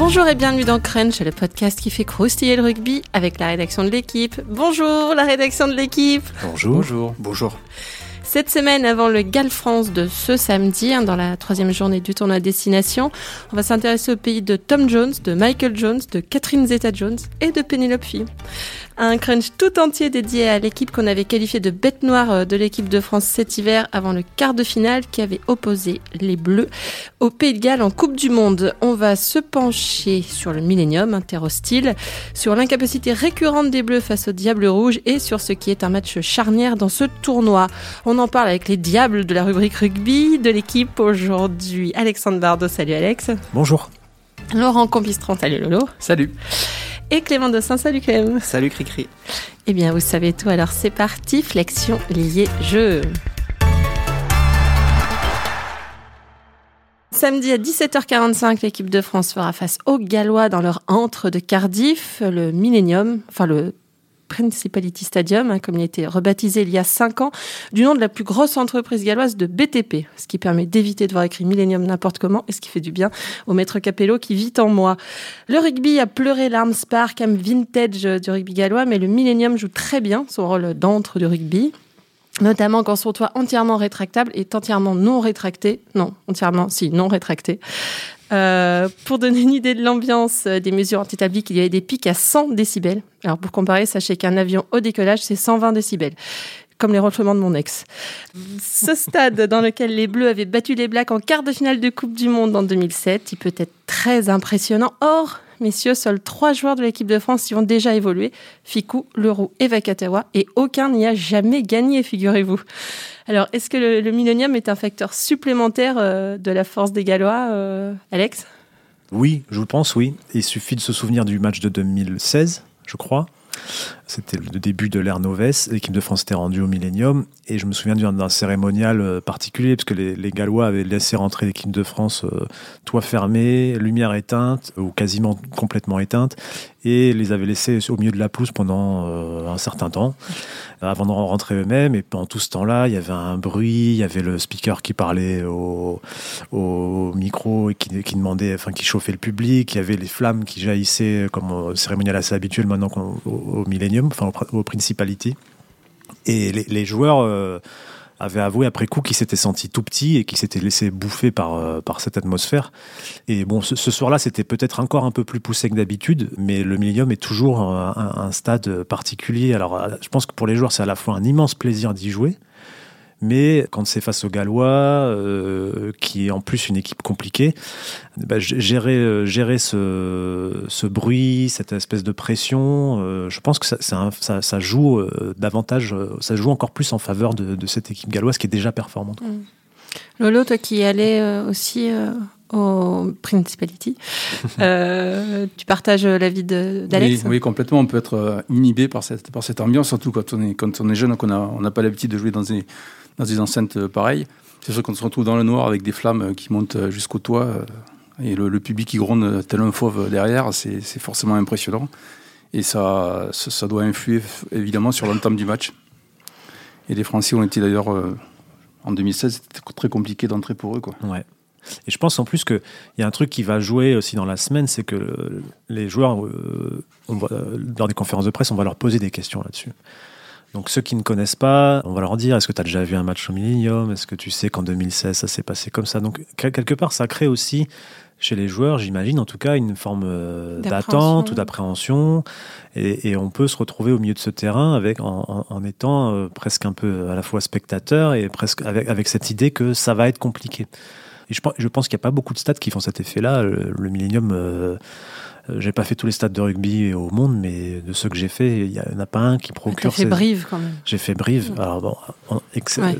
Bonjour et bienvenue dans Crunch, le podcast qui fait croustiller le rugby avec la rédaction de l'équipe. Bonjour la rédaction de l'équipe. Bonjour. Bonjour. Bonjour. Cette semaine, avant le Gal France de ce samedi, hein, dans la troisième journée du tournoi Destination, on va s'intéresser au pays de Tom Jones, de Michael Jones, de Catherine Zeta-Jones et de Penelope Fee un crunch tout entier dédié à l'équipe qu'on avait qualifiée de bête noire euh, de l'équipe de France cet hiver avant le quart de finale qui avait opposé les Bleus au Pays de Galles en Coupe du Monde. On va se pencher sur le Millennium, un terre hostile, sur l'incapacité récurrente des Bleus face aux Diables Rouges et sur ce qui est un match charnière dans ce tournoi. On en parle avec les Diables de la rubrique rugby de l'équipe aujourd'hui. Alexandre Bardot, salut Alex. Bonjour. Laurent Compistron, salut Lolo. Salut et Clément Dossin. Salut Clément. Salut Cricri. Eh bien, vous savez tout, alors c'est parti, flexion liée jeu. Samedi à 17h45, l'équipe de France fera face aux Gallois dans leur entre de Cardiff, le Millennium, enfin le Principality Stadium, hein, comme il a été rebaptisé il y a cinq ans, du nom de la plus grosse entreprise galloise de BTP, ce qui permet d'éviter de voir écrit Millennium n'importe comment et ce qui fait du bien au maître Capello qui vit en moi. Le rugby a pleuré l'arme Spark, comme vintage du rugby gallois, mais le Millennium joue très bien son rôle d'antre du rugby notamment quand son toit entièrement rétractable est entièrement non rétracté, non, entièrement, si, non rétracté, euh, pour donner une idée de l'ambiance euh, des mesures établies, il y avait des pics à 100 décibels. Alors pour comparer, sachez qu'un avion au décollage, c'est 120 décibels comme les ronflements de mon ex. Ce stade dans lequel les Bleus avaient battu les Blacks en quart de finale de Coupe du Monde en 2007, il peut être très impressionnant. Or, messieurs, seuls trois joueurs de l'équipe de France y ont déjà évolué, Ficou, Leroux et Vakatawa, et aucun n'y a jamais gagné, figurez-vous. Alors, est-ce que le, Millennium est un facteur supplémentaire euh, de la force des Gallois, euh, Alex? Oui, je pense, oui. Il suffit de se souvenir du match de 2016, je crois, c'était le début de l'ère Noves. L'équipe de France était rendue au Millennium. Et je me souviens d'un cérémonial euh, particulier, parce que les, Gallois avaient laissé rentrer l'équipe de France, euh, toit fermé, lumière éteinte, ou quasiment complètement éteinte, et les avaient laissés au milieu de la pelouse pendant euh, un certain temps, avant de rentrer eux-mêmes. Et pendant tout ce temps-là, il y avait un bruit, il y avait le speaker qui parlait au, au micro et qui, demandait, enfin, qui chauffait le public, il y avait les flammes qui jaillissaient, comme au cérémonial assez habituel maintenant au, Enfin au, Principality. Et les, joueurs euh, avaient avoué après coup qu'ils s'étaient sentis tout petits et qu'ils s'étaient laissés bouffer par, euh, cette atmosphère. Et bon, ce, soir-là, c'était peut-être encore un peu plus poussé que d'habitude, mais le Millennium est toujours un, un, stade particulier. Alors, euh, je pense que pour les joueurs, c'est à la fois un immense plaisir d'y jouer, mais quand c'est face aux Gallois, euh, qui est en plus une équipe compliquée, bah, gérer, euh, gérer ce, ce, bruit, cette espèce de pression, euh, je pense que ça, ça, ça joue davantage, ça joue encore plus en faveur de, de, cette équipe galloise qui est déjà performante. Mm. Lolo, toi qui allais aussi au Principality. tu partages l'avis d'Alex oui, oui, complètement. On peut être inhibé par cette, par cette ambiance, surtout quand on est, quand on est jeune, qu'on n'a on n'a pas l'habitude de jouer dans des, dans des enceintes euh, pareilles. C'est sûr qu'on se retrouve dans le noir avec des flammes euh, qui montent euh, jusqu'au toit et le, public qui gronde tel un fauve derrière, c'est forcément impressionnant. Et ça, ça, doit influer évidemment sur l'entame du match. Et les Français ont été d'ailleurs, en 2016, c'était très compliqué d'entrer pour eux. Quoi. Ouais. Et je pense en plus qu'il y a un truc qui va jouer aussi dans la semaine, c'est que les joueurs, va, dans des conférences de presse, on va leur poser des questions là-dessus. Donc ceux qui ne connaissent pas, on va leur dire est-ce que tu as déjà vu un match au Millennium? Est-ce que tu sais qu'en 2016 ça s'est passé comme ça? Donc quelque part ça crée aussi chez les joueurs, j'imagine en tout cas, une forme euh, d'attente ou d'appréhension. Et, on peut se retrouver au milieu de ce terrain avec, en, étant euh, presque un peu à la fois spectateur et presque avec, avec cette idée que ça va être compliqué. Et je, je pense qu'il n'y a pas beaucoup de stades qui font cet effet-là. Le, le Millennium. Euh, j'ai pas fait tous les stades de rugby au monde, mais de ceux que j'ai fait, il n'y en a pas un qui procure. J'ai fait Brive quand même. J'ai fait Brive. Alors bon,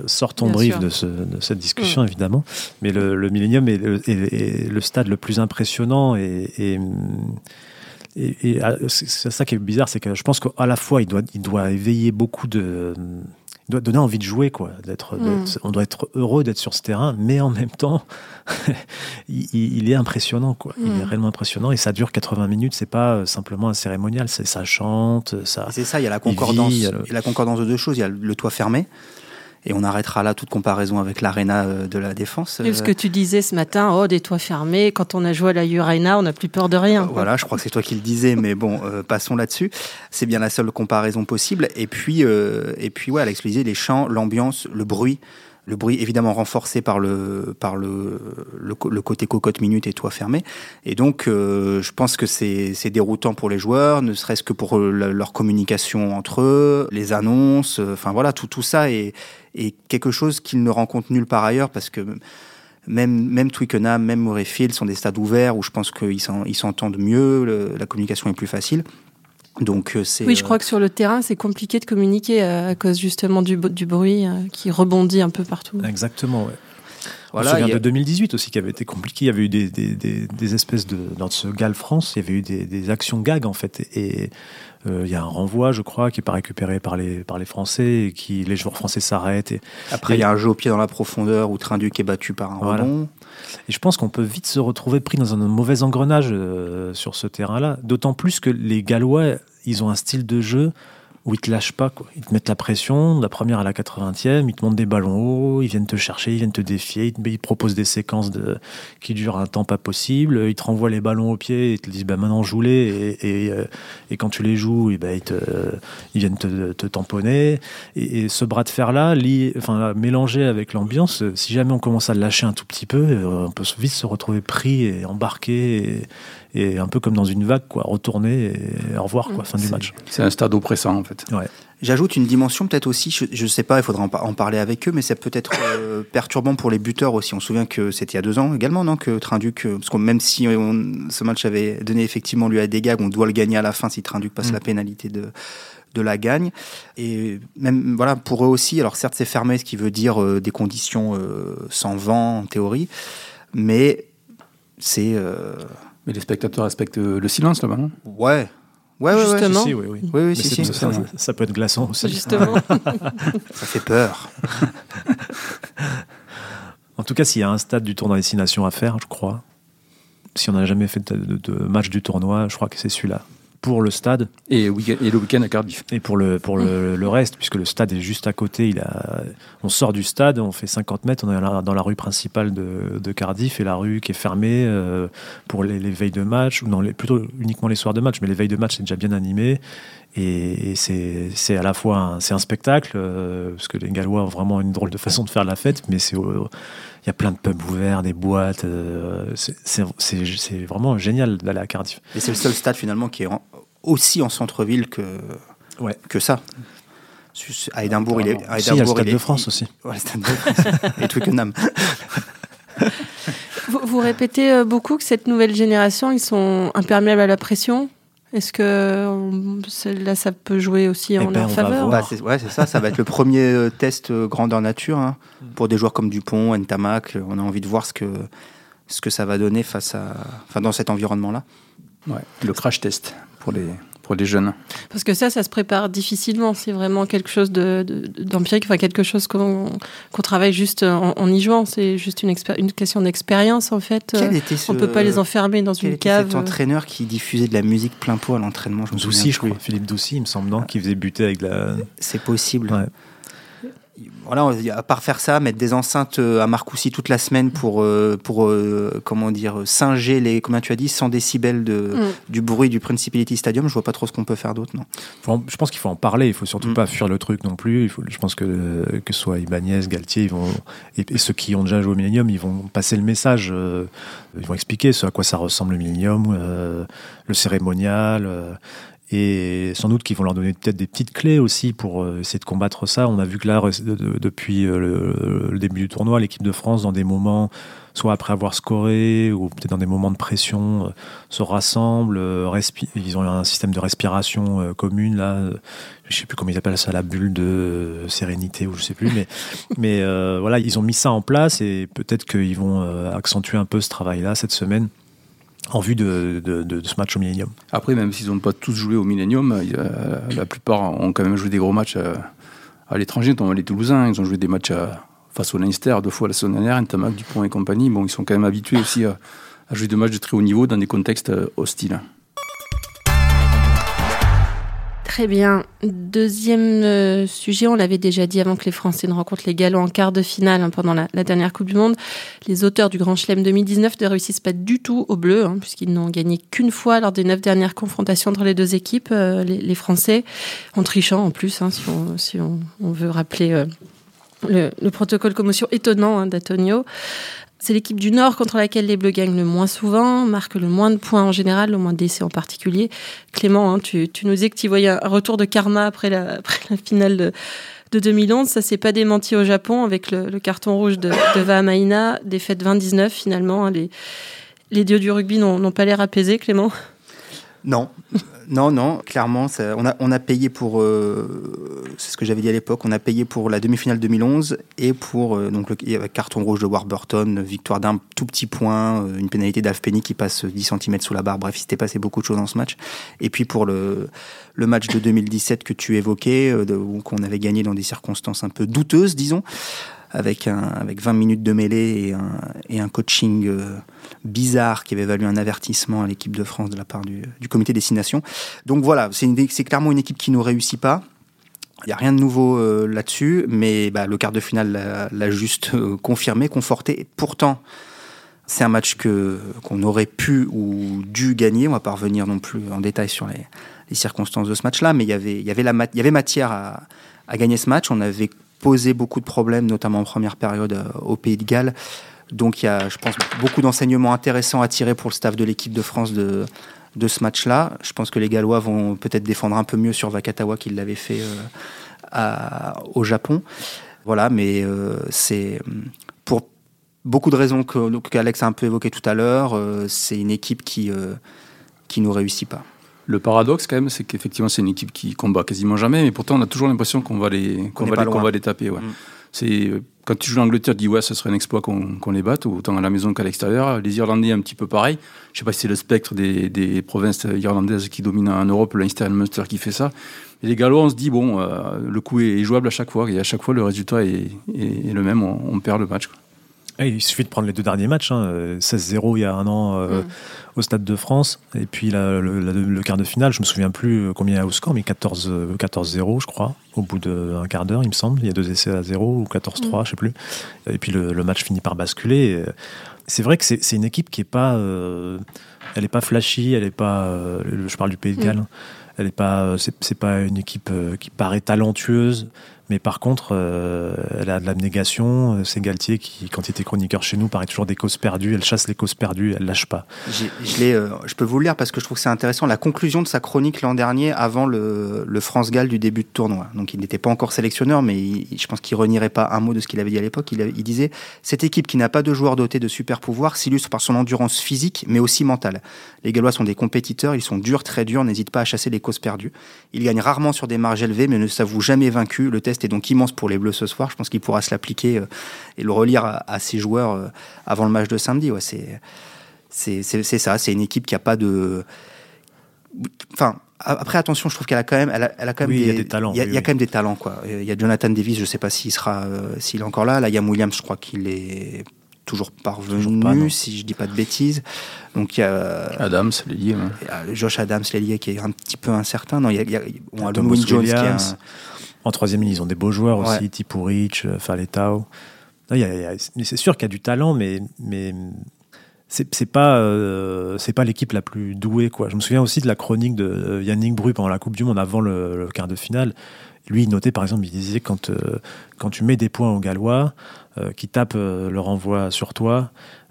sortons Brive de, cette discussion évidemment, mais le, le Millennium est le, stade le plus impressionnant et, et et, ah, c'est ça qui est bizarre, c'est que je pense qu'à la fois il doit, il doit éveiller beaucoup de, doit donner envie de jouer, quoi. D'être, mm. on doit être heureux d'être sur ce terrain, mais en même temps, il, est impressionnant, quoi. Il est mm. réellement impressionnant et ça dure 80 minutes. C'est pas euh, simplement un cérémonial, c'est ça chante, ça. C'est ça. Il y a la concordance, il y a, la concordance de deux choses. Il y a le toit fermé Et on arrêtera là toute comparaison avec l'arena euh, de la défense. Et ce que tu disais ce matin, oh, des toits fermés, quand on a joué à la Urena, on n'a plus peur de rien. Voilà, je crois que c'est toi qui le disais, mais bon, passons là-dessus. C'est bien la seule comparaison possible. Et puis, et puis ouais, Alex les chants, l'ambiance, le bruit le bruit évidemment renforcé par le par le, le, côté cocotte minute et toit fermé. Et donc, euh, je pense que c'est déroutant pour les joueurs, ne serait-ce que pour leur communication entre eux, les annonces. Euh, enfin voilà, tout tout ça est, est quelque chose qu'ils ne rencontrent nulle part ailleurs parce que même, même Twickenham, même Murrayfield sont des stades ouverts où je pense qu'ils s'entendent mieux, la communication est plus facile. Donc, euh, oui, je crois que sur le terrain, c'est compliqué de communiquer euh, à cause justement du, du bruit euh, qui rebondit un peu partout. Exactement, ouais. Voilà, On se souvient de 2018 aussi qui avait été compliqué. Il y avait eu des, des, des, espèces de. Dans ce GAL France, il y avait eu des, actions gag en fait. Et il y a un renvoi, je crois, qui n'est pas récupéré par les, par les Français et qui les joueurs français s'arrêtent. Et, Après, il y a un jeu au pied dans la profondeur où Trinduc est battu par un rebond. Et je pense qu'on peut vite se retrouver pris dans un mauvais engrenage sur ce terrain-là. D'autant plus que les Gallois ils ont un style de jeu où ils te lâchent pas. Quoi. Ils te mettent la pression, la première à la 80e, ils te montent des ballons hauts, ils viennent te chercher, ils viennent te défier, ils proposent des séquences qui durent un temps pas possible, ils te renvoient les ballons au pied, ils te disent bah, maintenant joue-les, et, et, euh, et, quand tu les joues, et bah, ils, viennent te, tamponner. Et, ce bras de fer-là, enfin, mélangé avec l'ambiance, si jamais on commence à le lâcher un tout petit peu, euh, on peut vite se retrouver pris et embarqué et un peu comme dans une vague, quoi, retourner et au revoir, quoi, fin du match. C'est un stade oppressant, en fait. Ouais. J'ajoute une dimension peut-être aussi, je ne sais pas, il faudra en, parler avec eux, mais c'est peut-être euh, perturbant pour les buteurs aussi. On se souvient que c'était il y a deux ans également, non Que Trinduc, euh, parce que même si ce match avait donné effectivement lui à des gags, on doit le gagner à la fin si Trinduc passe mm. la pénalité de de la gagne et même voilà pour eux aussi alors certes c'est fermé ce qui veut dire euh, des conditions sans vent en théorie mais c'est mais les spectateurs respectent le silence là-bas, non? Ouais. Ouais, ouais, Justement. oui, oui, oui. si, si, ça, ça, peut être glaçant aussi. Justement. ça fait peur. en tout cas, s'il y a un stade du tournoi destination à faire, je crois, si on n'a jamais fait de, de, match du tournoi, je crois que c'est celui-là pour le stade. Et, le week-end à Cardiff. Et pour, le, pour le, reste, puisque le stade est juste à côté. Il a, on sort du stade, on fait 50 mètres, on est dans la rue principale de, Cardiff et la rue qui est fermée euh, pour les, veilles de match, ou non, plutôt uniquement les soirs de match, mais les veilles de match c'est déjà bien animé. Et, c'est à la fois un, un spectacle, euh, parce que les Gallois ont vraiment une drôle de façon de faire la fête, mais c'est il y a plein de pubs ouverts, des boîtes. Euh, c'est vraiment génial d'aller à Cardiff. Et c'est le seul stade finalement qui est aussi en centre-ville que, ouais. que ça. À Édimbourg, il est. À il y a le Stade de France aussi. Ouais, le Stade de France. et Twickenham. vous, vous, répétez euh, beaucoup que cette nouvelle génération, ils sont imperméables à la pression? Est-ce que là, ça peut jouer aussi en eh ben, leur faveur bah, Ouais, c'est ça. Ça va être le premier euh, test euh, grandeur nature hein, mm. pour des joueurs comme Dupont, Ntamak. On a envie de voir ce que, ce que ça va donner face à, enfin, dans cet environnement-là. Ouais, le crash test pour les, des jeunes Parce que ça, ça se prépare difficilement. C'est vraiment quelque chose d'empirique, de, enfin quelque chose qu'on travaille juste en, y jouant. C'est juste une, une question d'expérience en fait. Quel était On peut pas les enfermer dans une cave. Cet entraîneur qui diffusait de la musique plein pot à l'entraînement. Doucy, je crois. Philippe Doucy, il me semble, non, qui faisait buter avec la. C'est possible. Ouais voilà, à part faire ça, mettre des enceintes euh, à Marcoussis toute la semaine pour, euh, pour euh, comment dire, singer les, comment tu as dit, 100 décibels de, mm. du bruit du Principality Stadium, je vois pas trop ce qu'on peut faire d'autre, non. je pense qu'il faut en parler, il faut surtout mm. pas fuir le truc non plus. Il faut, je pense que que ce soit Ibanez, Galtier, ils vont, et, ceux qui ont déjà joué au Millennium, ils vont passer le message, ils vont expliquer ce à quoi ça ressemble le Millennium, le cérémonial et sans doute qu'ils vont leur donner peut-être des petites clés aussi pour euh, essayer de combattre ça. On a vu que là, depuis euh, le, début du tournoi, l'équipe de France, dans des moments, soit après avoir scoré ou peut-être dans des moments de pression, euh, se rassemble. ils ont un système de respiration commune là. je sais plus comment ils appellent ça, la bulle de sérénité ou je sais plus, mais voilà, ils ont mis ça en place et peut-être qu'ils vont accentuer un peu ce travail-là cette semaine en vue de, ce match au Millennium. Après, même s'ils n'ont pas tous joué au Millennium, la plupart ont quand même joué des gros matchs à, l'étranger, notamment les Toulousains. Ils ont joué des matchs face au Leinster, deux fois la semaine dernière, Ntamak, Dupont et compagnie. Bon, ils sont quand même habitués aussi à, jouer des matchs de très haut niveau dans des contextes euh, hostiles. Très bien. Deuxième euh, sujet, on l'avait déjà dit avant que les Français ne rencontrent les Gallois en quart de finale hein, pendant la, dernière Coupe du Monde. Les auteurs du Grand Chelem 2019 ne réussissent pas du tout au bleu, hein, puisqu'ils n'ont gagné qu'une fois lors des neuf dernières confrontations entre les deux équipes, euh, les, Français, en trichant en plus, hein, si, on, veut rappeler euh, le, le, protocole commotion étonnant d'Antonio. C'est l'équipe du Nord contre laquelle les Bleus gagnent le moins souvent, marquent le moins de points en général, le moins d'essais en particulier. Clément, hein, tu, nous disais que tu voyais un retour de karma après la, finale de, 2011. Ça s'est pas démenti au Japon avec le, carton rouge de, de Vahamaina, défaite 20-19 finalement. Hein. Les, les dieux du rugby n'ont pas l'air apaisés, Clément Non, non, non, clairement, on, a, on a payé pour, euh, c'est ce que j'avais dit à l'époque, on a payé pour la demi-finale 2011 et pour euh, donc le carton rouge de Warburton, victoire d'un tout petit point, euh, une pénalité d'Alf qui passe 10 cm sous la barre. Bref, il s'était passé beaucoup de choses dans ce match. Et puis pour le, le match de 2017 que tu évoquais, qu'on avait gagné dans des circonstances un peu douteuses, disons avec, un, avec 20 minutes de mêlée et un, et un coaching euh, bizarre qui avait valu un avertissement à l'équipe de France de la part du, du comité destination. Donc voilà, c'est clairement une équipe qui ne réussit pas. Il n'y a rien de nouveau euh, là-dessus, mais bah, le quart de finale l'a juste euh, confirmé, conforté. Pourtant, c'est un match que qu'on aurait pu ou dû gagner. On va pas revenir non plus en détail sur les, circonstances de ce match-là, mais il y avait, y avait matière à, à gagner ce match. On avait posé beaucoup de problèmes, notamment en première période euh, au Pays de Galles. Donc il y a, je pense, beaucoup d'enseignements intéressants à tirer pour le staff de l'équipe de France de, de ce match-là. Je pense que les Gallois vont peut-être défendre un peu mieux sur Vakatawa qu'ils l'avaient fait euh, au Japon. Voilà, mais euh, c'est pour beaucoup de raisons qu'Alex a un peu évoqué tout à l'heure. c'est une équipe qui qui nous réussit pas. Le paradoxe, quand même, c'est qu'effectivement, c'est une équipe qui combat quasiment jamais, mais pourtant, on a toujours l'impression qu'on va les, qu'on va, va, les taper. Ouais. Mm. C'est euh, quand tu joues l'Angleterre, tu dis ouais, ce serait un exploit qu'on les batte, autant à la maison qu'à l'extérieur. Les Irlandais, un petit peu pareil. Je sais pas si c'est le spectre des, des, provinces irlandaises qui dominent en Europe, l'Einster et le Munster qui fait ça. Et les Gallois, on se dit bon, euh, le coup est jouable à chaque fois, et à chaque fois, le résultat est, est, le même, on, perd le match. Quoi. Il suffit de prendre les deux derniers matchs, hein. 16-0 il y a un an. Euh, mm au Stade de France. Et puis le, quart de finale, je me souviens plus combien il y a au score, mais 14-0, 14 je crois, au bout d'un quart d'heure, il me semble. Il y a deux essais à 0 ou 14-3, mm. je sais plus. Et puis le, match finit par basculer. C'est vrai que c'est une équipe qui est pas, euh, elle est pas flashy, elle est pas. Euh, je parle du Pays de mm. Galles. Elle est pas, c'est pas une équipe euh, qui paraît talentueuse. Mais par contre, euh, elle a de l'abnégation. Euh, c'est Galtier qui, quand il était chroniqueur chez nous, paraît toujours des causes perdues. Elle chasse les causes perdues, elle lâche pas. Je, euh, je peux vous le lire parce que je trouve que c'est intéressant. La conclusion de sa chronique l'an dernier, avant le, le France-Galles du début de tournoi. Donc il n'était pas encore sélectionneur, mais je pense qu'il renierait pas un mot de ce qu'il avait dit à l'époque. Il, il, disait Cette équipe qui n'a pas de joueurs dotés de super pouvoirs s'illustre par son endurance physique, mais aussi mentale. Les Gallois sont des compétiteurs, ils sont durs, très durs, n'hésitent pas à chasser les causes perdues. Ils gagnent rarement sur des marges élevées, mais ne s'avouent jamais vaincus. Le test est donc immense pour les Bleus ce soir. Je pense qu'il pourra se l'appliquer euh, et le relire à, ses joueurs euh, avant le match de samedi. Ouais, c'est c'est ça. C'est une équipe qui a pas de. Enfin, après, attention, je trouve qu'elle a quand même, elle a, elle a quand même des, talents. Il y a, quand même des talents, quoi. Il y a Jonathan Davis, je sais pas s'il sera, euh, s'il est encore là. Là, Yam Williams, je crois qu'il est toujours parvenu, si je dis pas de bêtises. Donc il y a Adams, l'ailier. Josh Adams, l'ailier, qui est un petit peu incertain. Non, il y a, il y a, Jones qui est en troisième ligne, ils ont des beaux joueurs aussi, Tipurich, euh, Faletao. C'est sûr qu'il y a du talent, mais, mais c'est pas euh, c'est pas l'équipe la plus douée quoi. Je me souviens aussi de la chronique de euh, Yannick Bru pendant la Coupe du Monde avant le, quart de finale. Lui, il notait par exemple, il disait quand quand tu mets des points aux Gallois, qui tapent le renvoi sur toi,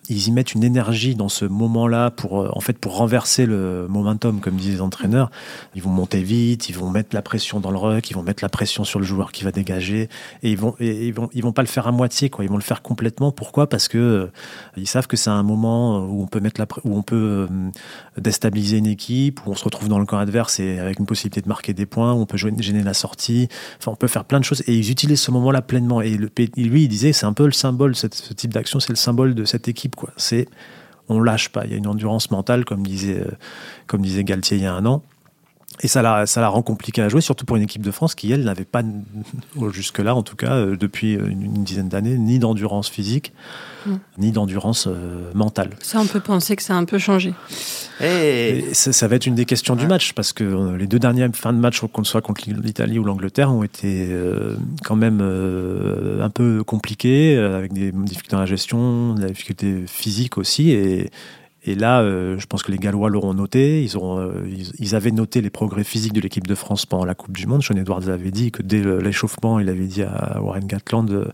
ils y mettent une énergie dans ce moment-là pour, euh, en fait, pour renverser le momentum, comme disent les entraîneurs. Ils vont monter vite, ils vont mettre la pression dans le ruck, ils vont mettre la pression sur le joueur qui va dégager, et ils vont, ils vont, ils vont pas le faire à moitié, quoi. Ils vont le faire complètement. Pourquoi? Parce que euh, ils savent que c'est un moment où on peut mettre la, où on peut euh, déstabiliser une équipe, où on se retrouve dans le camp adverse et avec une possibilité de marquer des points, où on peut gêner la sortie. Enfin, on peut faire plein de choses, et ils utilisent ce moment-là pleinement. Et lui, il disait, c'est un peu le symbole, ce type d'action, c'est le symbole de cette équipe c'est on lâche pas. Il y a une endurance mentale, comme disait, euh, comme disait Galtier il y a un an. Et ça la, ça la rend compliqué à jouer, surtout pour une équipe de France qui, elle, n'avait pas, jusque-là en tout cas, euh, depuis une, une dizaine d'années, ni d'endurance physique, Mm. ni d'endurance euh, mentale. Ça, on peut penser que ça a un peu changé. Et Et ça, ça va être une des questions du match, parce que euh, les deux dernières fins de match, qu'on soit contre l'Italie ou l'Angleterre, ont été euh, quand même euh, un peu compliquées, euh, avec des difficultés dans la gestion, des difficultés physiques aussi. Et, et là, euh, je pense que les Gallois l'auront noté. Ils, auront, euh, ils, ils avaient noté les progrès physiques de l'équipe de France pendant la Coupe du Monde. Sean Edwards avait dit que dès l'échauffement, il avait dit à Warren Gatland euh,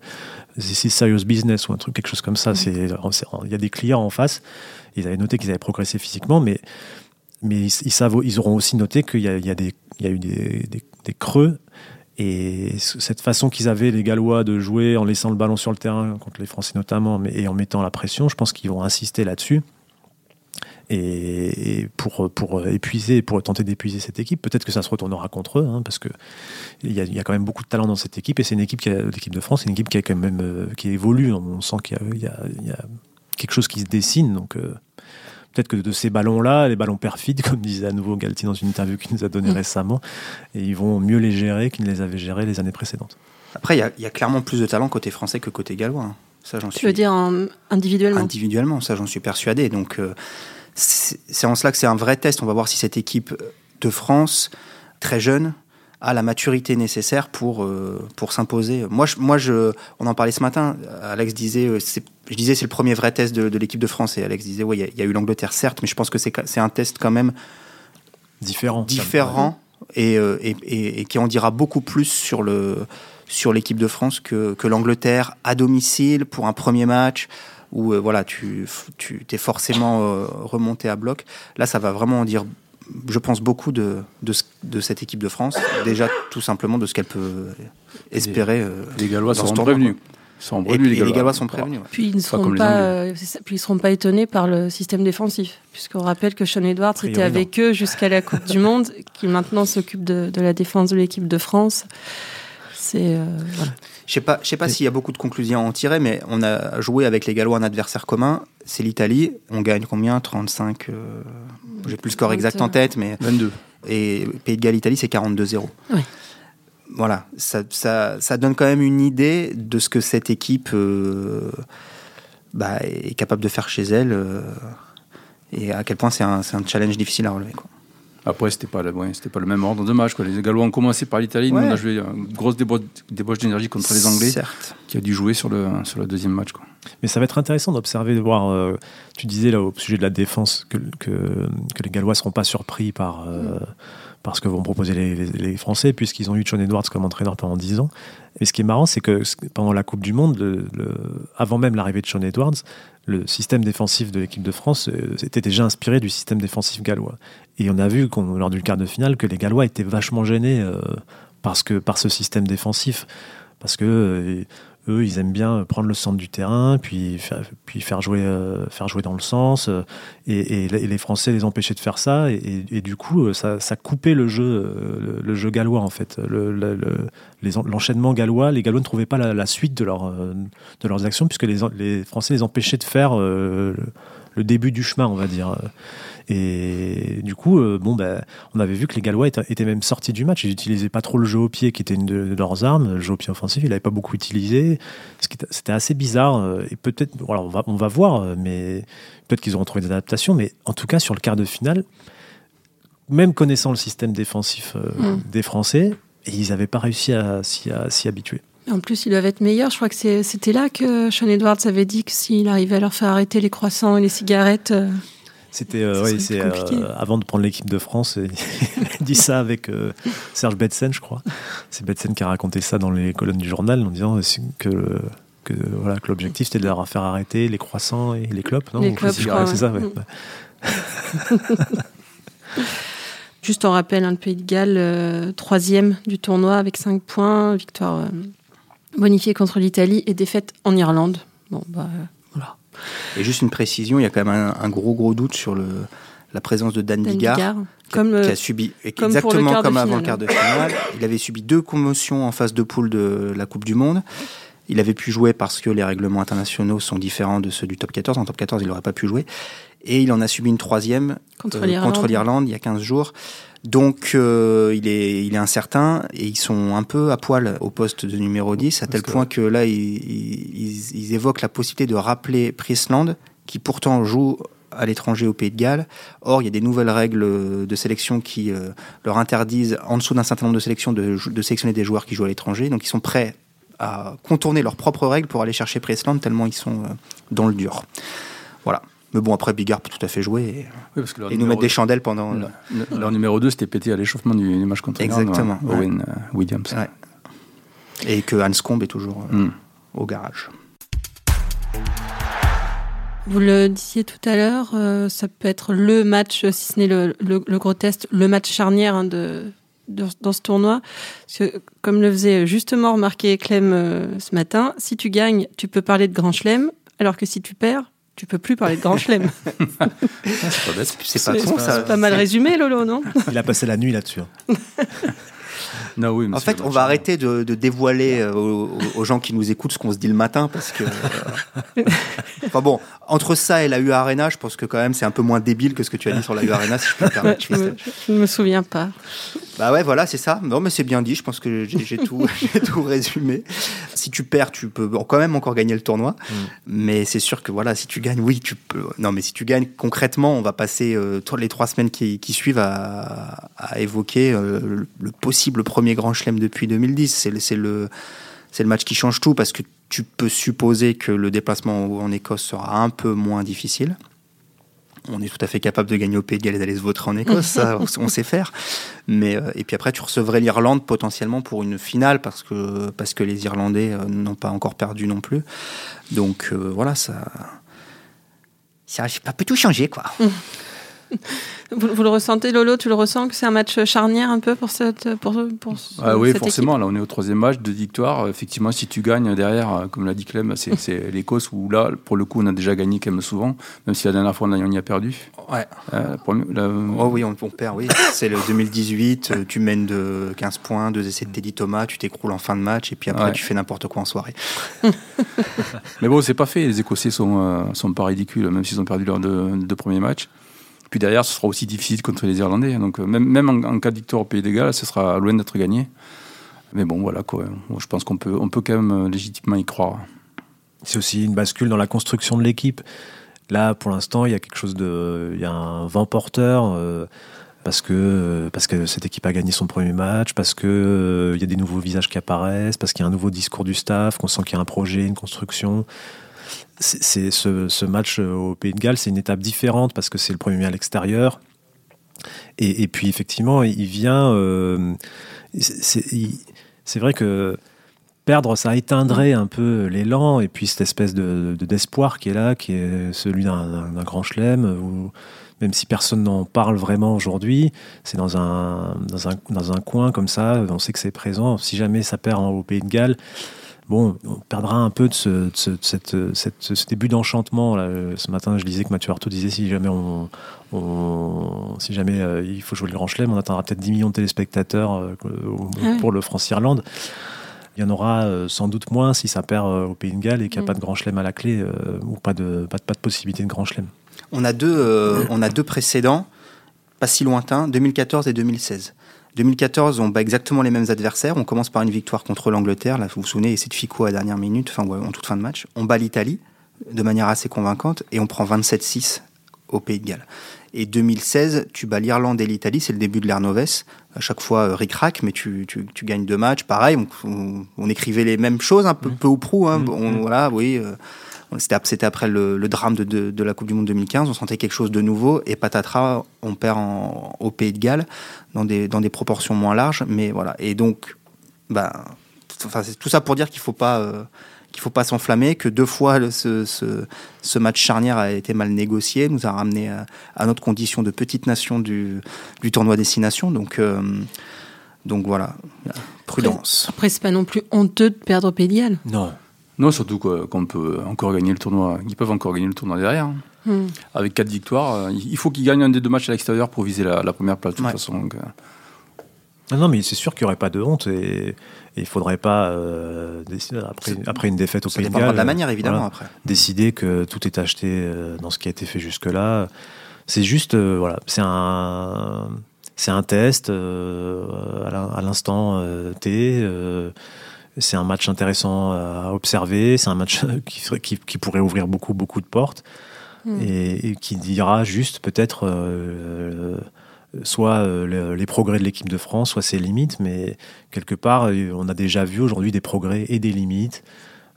This is serious business ou un truc, quelque chose comme ça. C'est- il y a des clients en face. Ils avaient noté qu'ils avaient progressé physiquement, mais, mais ils, ils savent, ils auront aussi noté qu'il y y y a eu des, des- des creux. Et cette façon qu'ils avaient, les Gallois, de jouer en laissant le ballon sur le terrain, contre les Français notamment, mais, et en mettant la pression, je pense qu'ils vont insister là-dessus. Et, pour, pour épuiser, pour tenter d'épuiser cette équipe, peut-être que ça se retournera contre eux, hein, parce que il y, y a quand même beaucoup de talent dans cette équipe, et c'est une équipe qui l'équipe de France, c'est une équipe qui a quand même euh, qui évolue. On sent qu'il y a, y y a quelque chose qui se dessine, donc euh, peut-être que de ces ballons-là, les ballons perfides, comme disait à nouveau Galti dans une interview qu'il nous a donnée Mm. récemment, et ils vont mieux les gérer qu'ils ne les avaient gérés les années précédentes. après, il y a- il y, a clairement plus de talent côté français que côté gallois. hein. Ça, j'en Tu suis veux dire en- individuellement? Individuellement. Ça, j'en suis persuadé. Donc, euh, c'est en cela que c'est un vrai test. On va voir si cette équipe de France, très jeune, a la maturité nécessaire pour, euh, pour s'imposer. Moi, je, moi je, on en parlait ce matin. Alex disait, euh, je disais, c'est le premier vrai test de, de l'équipe de France. Et Alex disait, oui, il y a- il y, a eu l'Angleterre, certes, mais je pense que c'est un test quand même Différent. différent et, euh, et, et- et qui en dira beaucoup plus sur le sur l'équipe de France que, que l'Angleterre à domicile pour un premier match où euh, voilà tu tu t'es forcément euh, remonté à bloc là ça va vraiment en dire je pense beaucoup de, de, ce- de cette équipe de France déjà tout simplement de ce qu'elle peut espérer euh, Les Gallois sont prévenus. Ils sont et, prévenus, et les Gallois sont prévenus ouais. Puis ils ne seront pas, euh, puis ils seront pas étonnés par le système défensif, puisqu'on rappelle que Sean Edwards priori, était avec eux jusqu'à la Coupe du Monde, qui maintenant s'occupe de, de la défense de l'équipe de France. C'est euh, voilà. Je sais pas, je sais pas s'il y a beaucoup de conclusions à en tirer, mais on a joué avec les Gallois un adversaire commun, c'est l'Italie. On gagne combien? 35 euh, J'ai plus le score exact en tête, mais 22. et Pays de Galles Italie c'est 42-0. Ouais. Voilà, ça, ça, ça donne quand même une idée de ce que cette équipe euh, bah, est capable de faire chez elle euh, et à quel point c'est un, c'est un challenge difficile à relever. Quoi. Après, c'était pas, le- ouais, c'était pas le même ordre de match. Quoi. Les Gallois ont commencé par l'Italie. Nous, on a joué une grosse débo- débauche d'énergie contre les Anglais, Certes. qui a dû jouer sur le, sur le deuxième match. Quoi. Mais ça va être intéressant d'observer, de voir. euh, tu disais là au sujet de la défense que, que, que les Gallois ne seront pas surpris par, euh, par ce que vont proposer les, Français, puisqu'ils ont eu Sean Edwards comme entraîneur pendant 10 ans. Et ce qui est marrant, c'est que pendant la Coupe du Monde, avant même l'arrivée de Sean Edwards, le système défensif de l'équipe de France euh, était déjà inspiré du système défensif gallois. Et on a vu lors du quart de finale que les Gallois étaient vachement gênés euh, parce que, par ce système défensif. Parce que euh, eux, ils aiment bien prendre le centre du terrain, puis faire, puis faire, jouer, euh, faire jouer dans le sens. euh, et, les Français les empêchaient de faire ça. Et, du coup, euh, ça, coupait le jeu, le, jeu gallois, en fait. L'enchaînement gallois, les Gallois ne trouvaient pas la, suite de, leur, de leurs actions, puisque les, Français les empêchaient de faire le, début du chemin, on va dire. Et du coup, euh, bon, ben, on avait vu que les Gallois étaient, même sortis du match. Ils n'utilisaient pas trop le jeu au pied, qui était une de, leurs armes. Le jeu au pied offensif, ils l'avaient pas beaucoup utilisé. C'était assez bizarre. euh, Et peut-être, on va, on va voir, euh, mais peut-être qu'ils auront trouvé des adaptations. Mais en tout cas, sur le quart de finale, même connaissant le système défensif euh, Mm. des Français, ils n'avaient pas réussi à- s'y habituer. En plus, ils doivent être meilleurs. Je crois que c'était là que Sean Edwards avait dit que s'il arrivait à leur faire arrêter les croissants et les cigarettes, euh, C'était euh, c'est euh, avant de prendre l'équipe de France, il a dit ça avec euh, Serge Betsen, je crois. C'est Betsen qui a raconté ça dans les colonnes du journal en disant que que voilà que l'objectif c'était de leur faire arrêter les croissants et les clopes, non? Les ça. ouais. Juste en rappel, hein, le Pays de Galles, troisième du tournoi avec 5 points, victoire bonifiée contre l'Italie et défaite en Irlande. Bon, bah euh, voilà. Et juste une précision, il y a quand même un, un gros gros doute sur le, la présence de Dan, Dan Bigard. Bigard, qui a- comme qui a, subi comme exactement comme avant le quart de finale. Il avait subi deux commotions en phase de poule de la Coupe du Monde. Il avait pu jouer parce que les règlements internationaux sont différents de ceux du top 14. En top 14, il n'aurait pas pu jouer. Et il en a subi une troisième contre euh, l'Irlande il y a 15 jours. Donc euh, il, est, il est incertain et ils sont un peu à poil au poste de numéro 10, à tel que- point que là, ils, ils- ils évoquent la possibilité de rappeler Priestland, qui pourtant joue à l'étranger au Pays de Galles. Or, il y a des nouvelles règles de sélection qui euh, leur interdisent, en dessous d'un certain nombre de sélections, de, de sélectionner des joueurs qui jouent à l'étranger. Donc ils sont prêts à contourner leurs propres règles pour aller chercher Priestland, tellement ils sont euh, dans le dur. Voilà. Mais bon, après, Bigard peut tout à fait jouer et, Oui, parce que leur et nous mettre des chandelles pendant... leur- Leur numéro 2, c'était pété à l'échauffement du, du match contre Exactement, euh, ouais. Owen euh, Williams. Ouais. Et que Hans Combe est toujours euh, Mm. au garage. Vous le disiez tout à l'heure, euh, ça peut être le match, si ce n'est le, le- le gros test, le match charnière hein, de, de- dans ce tournoi. Parce que, comme le faisait justement remarquer Clem euh, ce matin, si tu gagnes, tu peux parler de Grand Chelem, alors que si tu perds, tu peux plus parler de Grand Chelem. C'est pas pas con, ça. C'est pas mal résumé, Lolo, non? Il a passé la nuit là-dessus. Non, oui, mais En fait, on va arrêter de, de dévoiler euh, aux, aux gens qui nous écoutent ce qu'on se dit le matin parce que. euh, enfin bon, entre ça et la U Arena, je pense que quand même c'est un peu moins débile que ce que tu as dit sur la U Arena, si je peux me Ouais, permettre. je, me, je ne me souviens pas. Bah ouais, voilà, c'est ça. Non, mais c'est bien dit. Je pense que j'ai tout, j'ai tout résumé. Si tu perds, tu peux quand même encore gagner le tournoi. Mais c'est sûr que voilà, si tu gagnes, oui, tu peux. Non, mais si tu gagnes concrètement, on va passer euh, to- les trois semaines qui, qui suivent à, à évoquer euh, le, le possible premier grand chelem depuis 2010. C'est le, c'est le, c'est le match qui change tout parce que tu peux supposer que le déplacement en Écosse sera un peu moins difficile. On est tout à fait capable de gagner au Pays de Galles et d'aller se vautrer en Écosse, ça, on, sait faire. Mais euh, et puis après, tu recevrais l'Irlande potentiellement pour une finale parce que parce que les Irlandais euh, n'ont pas encore perdu non plus. Donc euh, voilà, ça, ça, ça peut tout changer quoi. Vous, vous le ressentez, Lolo Tu le ressens que c'est un match charnière un peu pour cette pour, pour ce- Ah oui, cette forcément. Là, on est au troisième match, deux victoires. Effectivement, si tu gagnes derrière, euh, comme l'a dit Clem, c'est l'Écosse où là, pour le coup, on a déjà gagné quand même souvent, même si la dernière fois on a- on y a perdu. Ouais. Euh, la- Oh oui, on, on perd, oui. C'est le 2018, euh, tu mènes de 15 points, deux essais de Teddy Thomas, tu t'écroules en fin de match et puis après Ouais. tu fais n'importe quoi en soirée. Mais bon, c'est pas fait. Les Écossais sont, euh, sont pas ridicules, même s'ils ont perdu leurs deux, deux premiers matchs. Puis derrière, ce sera aussi difficile contre les Irlandais. Donc, euh, même, en, cas de victoire au Pays des Galles, ce sera loin d'être gagné. Mais bon, voilà quoi. Je pense qu'on peut, on peut quand même euh, légitimement y croire. C'est aussi une bascule dans la construction de l'équipe. Là, pour l'instant, il y a quelque chose de, il y a un vent porteur euh, parce que parce que cette équipe a gagné son premier match, parce que euh, y a des nouveaux visages qui apparaissent, parce qu'il y a un nouveau discours du staff, qu'on sent qu'il y a un projet, une construction. C'est ce, match au Pays de Galles, c'est une étape différente parce que c'est le premier à l'extérieur. Et, puis effectivement, il vient. euh, c'est- vrai que perdre, ça éteindrait un peu l'élan et puis cette espèce de de- d'espoir qui est là, qui est celui d'un- grand chelem, même si personne n'en parle vraiment aujourd'hui, c'est dans un, dans, un, dans un coin comme ça, on sait que c'est présent. Si jamais ça perd en- au Pays de Galles, bon, on perdra un peu de ce, de ce, de cette, cette- ce début d'enchantement. là. Ce matin, je disais que Mathieu Artaud disait si jamais, on, on- si jamais euh, il faut jouer le Grand Chelem, on atteindra peut-être 10 millions de téléspectateurs euh, Ah pour le France-Irlande. Il y en aura euh, sans doute moins si ça perd euh, au Pays de Galles et qu'il n'y a Mm. pas de Grand Chelem à la clé euh, ou pas de, pas, de- pas de possibilité de Grand Chelem. On a deux, euh, on a deux précédents, pas si lointains, 2014 et 2016. 2014, on bat exactement les mêmes adversaires. On commence par une victoire contre l'Angleterre. Là, vous vous souvenez, c'est de Fico à la dernière minute, enfin, ouais, en toute fin de match. On bat l'Italie de manière assez convaincante et on prend 27-6 au Pays de Galles. Et 2016, tu bats l'Irlande et l'Italie, c'est le début de l'ère Novès. À chaque fois, euh, ric-rac, mais tu, tu, tu gagnes deux matchs. Pareil, on, on- on écrivait les mêmes choses, un peu, peu ou prou. Hein. Mhm. On- voilà, oui. euh, c'était ap- c'était après le, le drame de, de- de la Coupe du Monde 2015. On sentait quelque chose de nouveau. Et patatras, on perd en- au Pays de Galles dans des, dans des proportions moins larges. Mais voilà. Et donc, enfin, c'est tout ça pour dire qu'il faut pas. euh, qu'il faut pas s'enflammer, que deux fois le- ce, ce, ce match charnière a été mal négocié, nous a ramené à, à notre condition de petite nation du, du tournoi Destination. Donc, euh, donc voilà, prudence. Après, c'est pas non plus honteux de perdre au Pays de Galles. Non. Non, surtout qu'on peut encore gagner le tournoi. Ils peuvent encore gagner le tournoi derrière. hein. Hmm. Avec quatre victoires, euh, il faut qu'ils gagnent un des deux matchs à l'extérieur pour viser la, la première place de toute Ouais. façon. donc, euh, non, mais c'est sûr qu'il n'y aurait pas de honte et, il ne faudrait pas, euh, décider, après, une défaite au Pays de Galles, de la manière, évidemment, voilà, après. décider que tout est acheté euh, dans ce qui a été fait jusque-là. C'est juste, euh, voilà, c'est un. c'est un test à l'instant T. c'est un match intéressant à observer. C'est un match qui, qui, pourrait ouvrir beaucoup, beaucoup de portes. Hmm. Et, qui dira juste peut-être soit les progrès de l'équipe de France, soit ses limites, mais quelque part, on a déjà vu aujourd'hui des progrès et des limites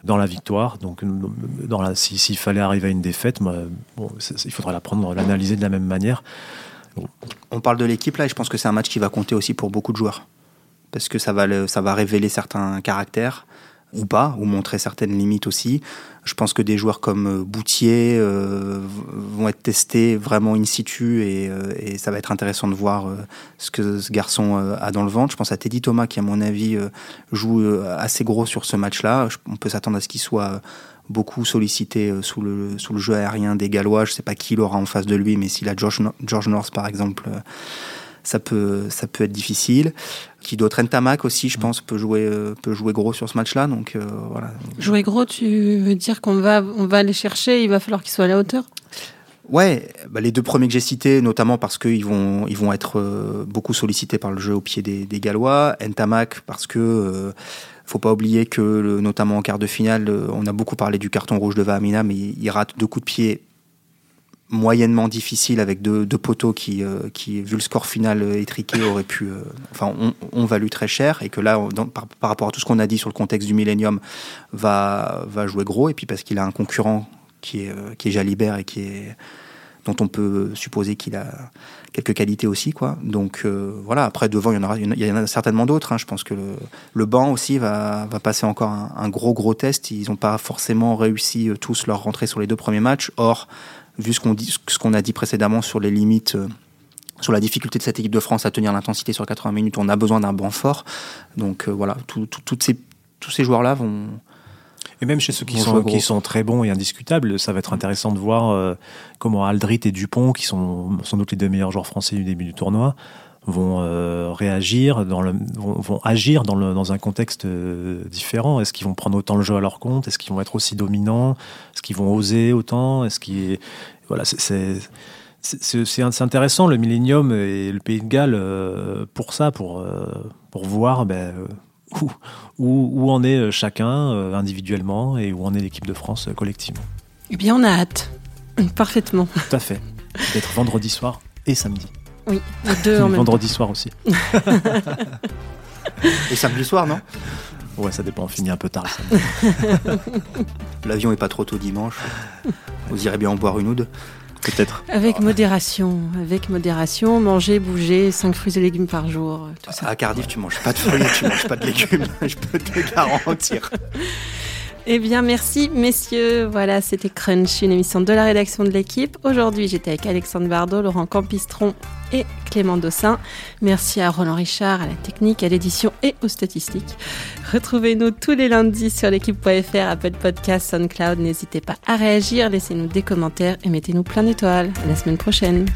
dans la victoire. Donc, dans s'il fallait arriver à une défaite, bon, il faudra la prendre, l'analyser de la même manière. On parle de l'équipe là, et je pense que c'est un match qui va compter aussi pour beaucoup de joueurs, parce que ça va, ça va révéler certains caractères ou pas, ou montrer certaines limites aussi. Je pense que des joueurs comme euh, Boutier euh, vont être testés vraiment in situ et, euh, ça va être intéressant de voir ce que ce garçon a dans le ventre. Je pense à Teddy Thomas qui, à mon avis, joue assez gros sur ce match-là. On peut s'attendre à ce qu'il soit beaucoup sollicité sous le, sous le jeu aérien des Gallois. Je ne sais pas qui il aura en face de lui, mais s'il a George, George North, par exemple, ça peut, ça peut être difficile. Qui d'autre Ntamak aussi, je pense, peut jouer, euh, peut jouer gros sur ce match-là. Donc euh, voilà. Jouer gros, tu veux dire qu'on va, on va aller chercher, il va falloir qu'il soit à la hauteur? Ouais, bah les deux premiers que j'ai cités, notamment parce qu'ils vont, ils vont être euh, beaucoup sollicités par le jeu au pied des, des Gallois. Ntamak parce que faut pas oublier que, notamment en quart de finale, on a beaucoup parlé du carton rouge de Vahamina, mais il rate deux coups de pied moyennement difficile avec deux, poteaux qui, euh, qui, vu le score final euh, étriqué, auraient pu, euh, enfin, ont, on valu très cher et que là, par, par, rapport à tout ce qu'on a dit sur le contexte du Millennium, va, va jouer gros et puis parce qu'il a un concurrent qui est, qui est Jalibert et qui est, dont on peut supposer qu'il a quelques qualités aussi, quoi. Donc voilà. Après devant, il y en aura, il y en a certainement d'autres. Hein. Je pense que le, le, banc aussi va, va passer encore un, un gros gros test. Ils n'ont pas forcément réussi tous leur rentrée sur les deux premiers matchs. Or vu ce qu'on a dit précédemment sur les limites euh, sur la difficulté de cette équipe de France à tenir l'intensité sur 80 minutes, on a besoin d'un banc fort. Donc euh, voilà, toutes ces, tous ces joueurs-là vont. Et même chez ceux qui sont, qui sont très bons et indiscutables, ça va être intéressant de voir euh, comment Aldrit et Dupont, qui sont sans doute les deux meilleurs joueurs français du début du tournoi, vont euh, réagir, dans le, vont, agir dans, le, dans, un contexte euh, différent Est-ce qu'ils vont prendre autant le jeu à leur compte? Est-ce qu'ils vont être aussi dominants? Est-ce qu'ils vont oser autant? Est-ce qu'ils voilà, c'est c'est intéressant le Millennium et le Pays de Galles euh, pour ça, pour pour voir ben, où, où, où, en est chacun individuellement et où en est l'équipe de France collectivement. Eh bien, on a hâte. Parfaitement. Tout à fait. D'être vendredi soir et samedi. Oui, deux en même Vendredi soir aussi. Et samedi soir, non? Ouais, ça dépend, on finit un peu tard. L'avion est pas trop tôt dimanche. Vous irez bien en boire une ou deux Peut-être. Avec modération, avec modération, manger, bouger, 5 fruits et légumes par jour, tout ça. À Cardiff, tu manges pas de fruits, tu manges pas de légumes, je peux te le garantir. Eh bien, merci, messieurs. Voilà, c'était Crunch, une émission de la rédaction de l'équipe. Aujourd'hui, j'étais avec Alexandre Bardot, Laurent Campistron et Clément Dossin. Merci à Roland Richard, à la technique, à l'édition et aux statistiques. Retrouvez-nous tous les lundis sur l'équipe.fr, Apple Podcast, SoundCloud. N'hésitez pas à réagir, laissez-nous des commentaires et mettez-nous plein d'étoiles. À la semaine prochaine.